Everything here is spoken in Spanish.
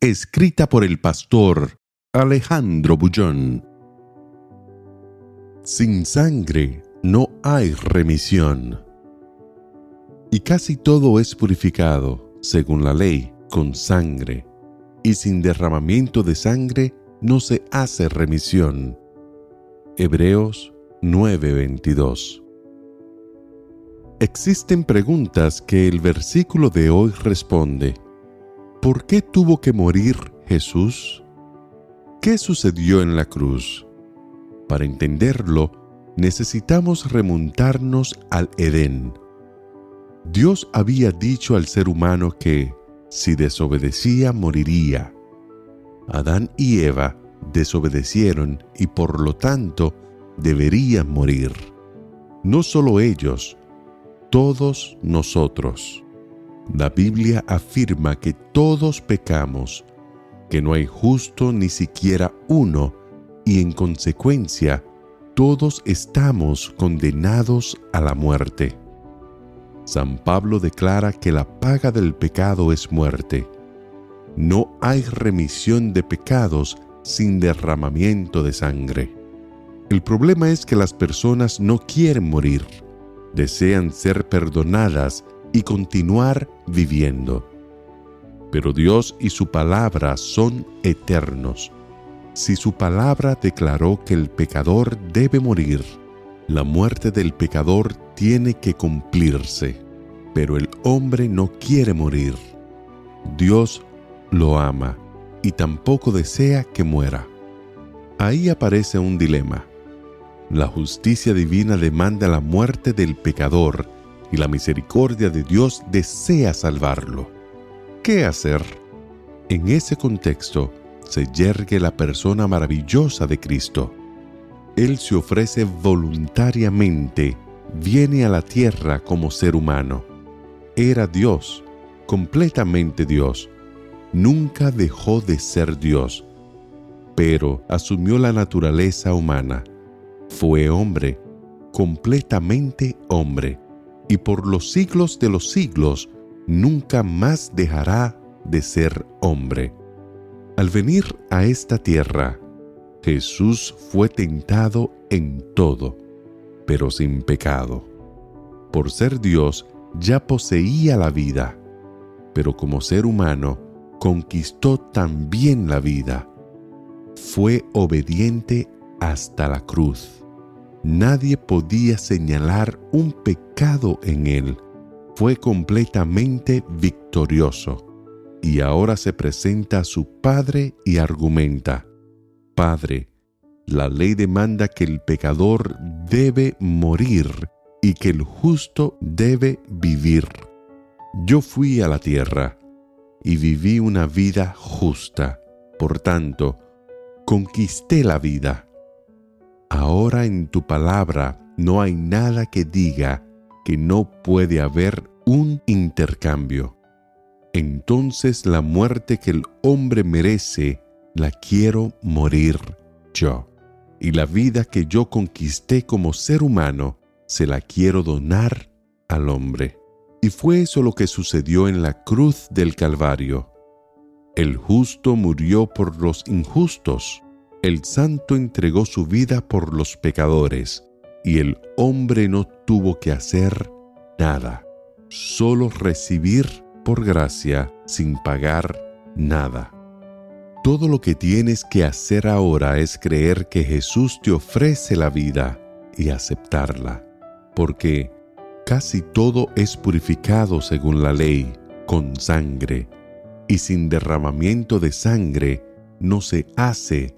Escrita por el pastor Alejandro Bullón. Sin sangre no hay remisión. Y casi todo es purificado, según la ley, con sangre. Y sin derramamiento de sangre no se hace remisión. Hebreos 9:22 Existen preguntas que el versículo de hoy responde. ¿Por qué tuvo que morir Jesús? ¿Qué sucedió en la cruz? Para entenderlo, necesitamos remontarnos al Edén. Dios había dicho al ser humano que, si desobedecía, moriría. Adán y Eva desobedecieron y por lo tanto deberían morir. No solo ellos, todos nosotros. La Biblia afirma que todos pecamos, que no hay justo ni siquiera uno, y en consecuencia todos estamos condenados a la muerte. San Pablo declara que la paga del pecado es muerte. No hay remisión de pecados sin derramamiento de sangre. El problema es que las personas no quieren morir, desean ser perdonadas y continuar viviendo. Pero Dios y su palabra son eternos. Si su palabra declaró que el pecador debe morir, la muerte del pecador tiene que cumplirse. Pero el hombre no quiere morir. Dios lo ama y tampoco desea que muera. Ahí aparece un dilema. La justicia divina demanda la muerte del pecador y la misericordia de Dios desea salvarlo. ¿Qué hacer? En ese contexto se yergue la persona maravillosa de Cristo. Él se ofrece voluntariamente, viene a la tierra como ser humano. Era Dios, completamente Dios. Nunca dejó de ser Dios, pero asumió la naturaleza humana. Fue hombre, completamente hombre y por los siglos de los siglos nunca más dejará de ser hombre. Al venir a esta tierra, Jesús fue tentado en todo, pero sin pecado. Por ser Dios, ya poseía la vida, pero como ser humano, conquistó también la vida. Fue obediente hasta la cruz Nadie podía señalar un pecado en él. Fue completamente victorioso. Y ahora se presenta a su Padre y argumenta, Padre, la ley demanda que el pecador debe morir y que el justo debe vivir. Yo fui a la tierra y viví una vida justa. Por tanto, conquisté la vida Ahora en tu palabra no hay nada que diga que no puede haber un intercambio. Entonces la muerte que el hombre merece, la quiero morir yo. Y la vida que yo conquisté como ser humano, se la quiero donar al hombre. Y fue eso lo que sucedió en la cruz del Calvario. El justo murió por los injustos el santo entregó su vida por los pecadores y el hombre no tuvo que hacer nada, solo recibir por gracia sin pagar nada. Todo lo que tienes que hacer ahora es creer que Jesús te ofrece la vida y aceptarla, porque casi todo es purificado según la ley, con sangre, y sin derramamiento de sangre no se hace